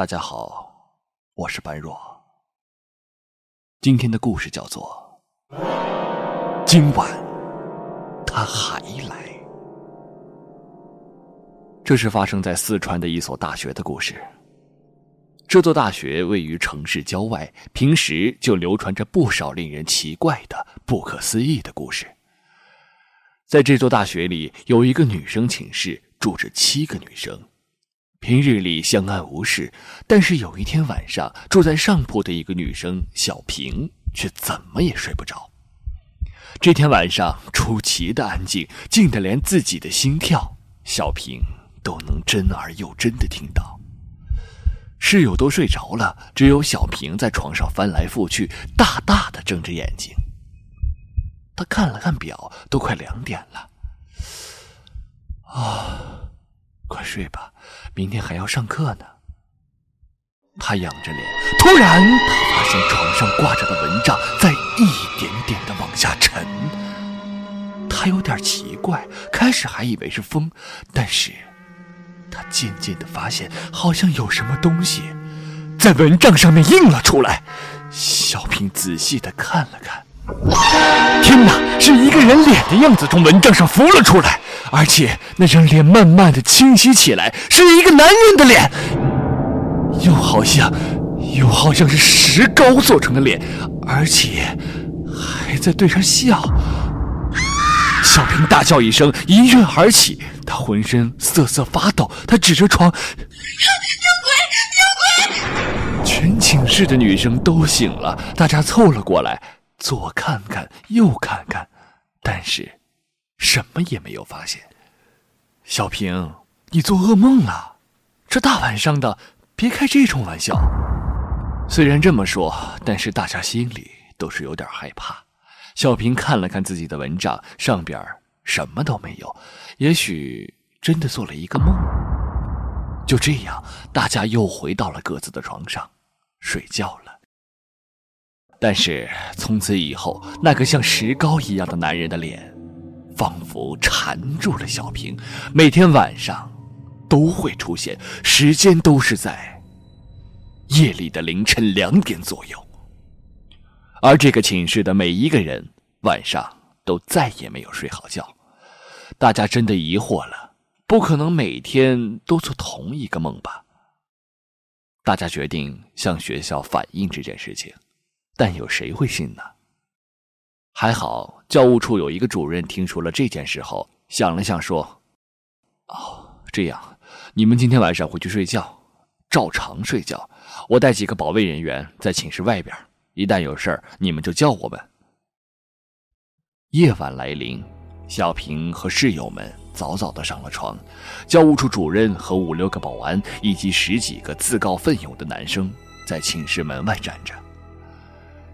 大家好，我是般若。今天的故事叫做《今晚他还来》。这是发生在四川的一所大学的故事。这座大学位于城市郊外，平时就流传着不少令人奇怪的、不可思议的故事。在这座大学里，有一个女生寝室，住着七个女生。平日里相安无事，但是有一天晚上，住在上铺的一个女生小平却怎么也睡不着。这天晚上出奇的安静，静得连自己的心跳，小平都能真而又真的听到。室友都睡着了，只有小平在床上翻来覆去，大大的睁着眼睛。他看了看表，都快两点了。啊，快睡吧。明天还要上课呢。他仰着脸，突然他发现床上挂着的蚊帐在一点点的往下沉。他有点奇怪，开始还以为是风，但是他渐渐的发现，好像有什么东西在蚊帐上面印了出来。小平仔细的看了看，天哪，是一个人脸的样子从蚊帐上浮了出来。而且那张脸慢慢的清晰起来，是一个男人的脸，又好像，又好像是石膏做成的脸，而且还在对他笑。小平大叫一声，一跃而起，他浑身瑟瑟发抖，他指着床：“，！”全寝室的女生都醒了，大家凑了过来，左看看，右看看，但是。什么也没有发现，小平，你做噩梦了？这大晚上的，别开这种玩笑。虽然这么说，但是大家心里都是有点害怕。小平看了看自己的蚊帐，上边什么都没有，也许真的做了一个梦。就这样，大家又回到了各自的床上，睡觉了。但是从此以后，那个像石膏一样的男人的脸。仿佛缠住了小平，每天晚上都会出现，时间都是在夜里的凌晨两点左右。而这个寝室的每一个人晚上都再也没有睡好觉，大家真的疑惑了，不可能每天都做同一个梦吧？大家决定向学校反映这件事情，但有谁会信呢？还好，教务处有一个主任听说了这件事后，想了想说：“哦，这样，你们今天晚上回去睡觉，照常睡觉。我带几个保卫人员在寝室外边，一旦有事儿，你们就叫我们。”夜晚来临，小平和室友们早早的上了床，教务处主任和五六个保安以及十几个自告奋勇的男生在寝室门外站着。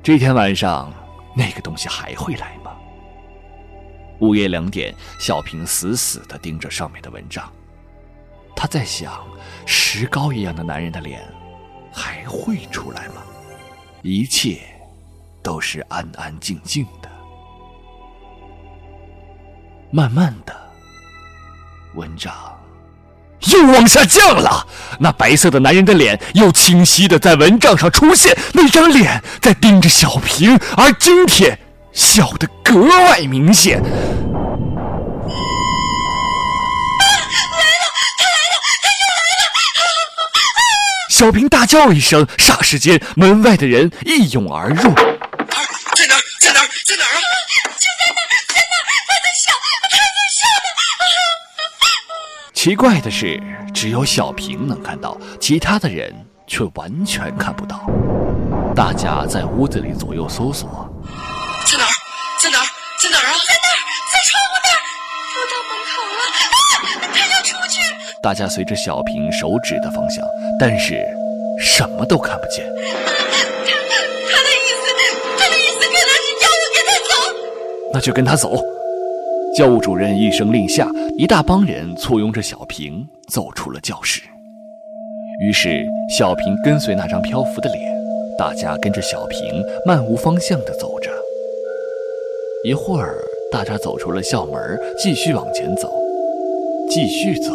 这天晚上。那个东西还会来吗？午夜两点，小平死死的盯着上面的蚊帐，他在想：石膏一样的男人的脸还会出来吗？一切都是安安静静的。慢慢的，蚊帐又往下降了，那白色的男人的脸又清晰的在蚊帐上出现，那张脸在盯着小平，而今天笑得格外明显。小平大叫一声，霎时间，门外的人一涌而入。奇怪的是，只有小平能看到，其他的人却完全看不到。大家在屋子里左右搜索，在哪儿？在哪儿？在哪儿？啊？在那儿，在窗户那儿，不到门口了。啊！他要出去。大家随着小平手指的方向，但是什么都看不见。他他的意思，他的意思可能是叫我跟他走。那就跟他走。教务主任一声令下，一大帮人簇拥着小平走出了教室。于是，小平跟随那张漂浮的脸，大家跟着小平漫无方向地走着。一会儿，大家走出了校门，继续往前走，继续走，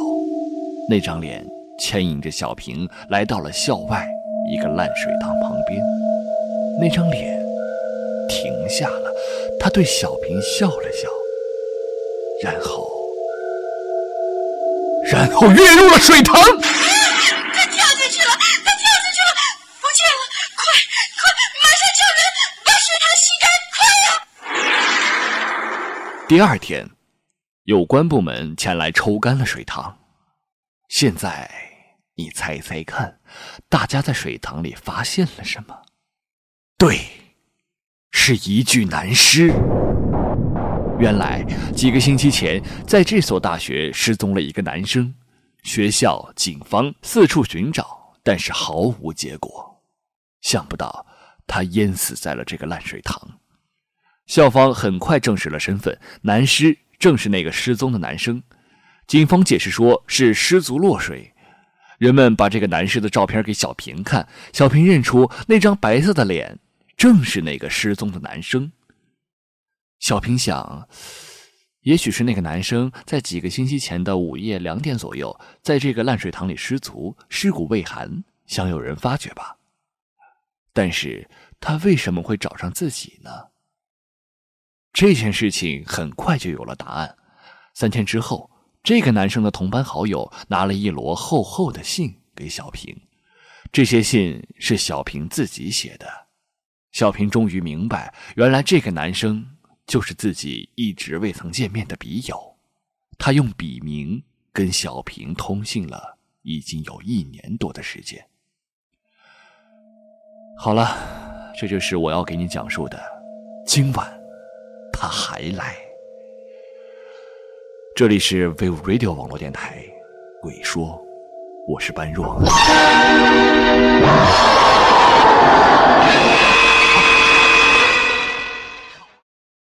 那张脸牵引着小平来到了校外一个烂水塘旁边。那张脸停下了，他对小平笑了笑，然后，然后跃入了水塘。他跳进去了，他跳进去了，不见了！快快，马上叫人把水塘吸干！快呀！第二天，有关部门前来抽干了水塘。现在，你猜猜看，大家在水塘里发现了什么？对，是一具男尸。原来几个星期前，在这所大学失踪了一个男生，学校、警方四处寻找，但是毫无结果。想不到他淹死在了这个烂水塘。校方很快证实了身份，男尸正是那个失踪的男生。警方解释说是失足落水。人们把这个男尸的照片给小平看，小平认出那张白色的脸。正是那个失踪的男生。小平想，也许是那个男生在几个星期前的午夜两点左右，在这个烂水塘里失足，尸骨未寒，想有人发觉吧。但是他为什么会找上自己呢？这件事情很快就有了答案。三天之后，这个男生的同班好友拿了一摞厚厚的信给小平，这些信是小平自己写的。小平终于明白，原来这个男生就是自己一直未曾见面的笔友。他用笔名跟小平通信了已经有一年多的时间。好了这就是我要给你讲述的。今晚他还来。这里是 vivo radio 网络电台鬼说我是般若。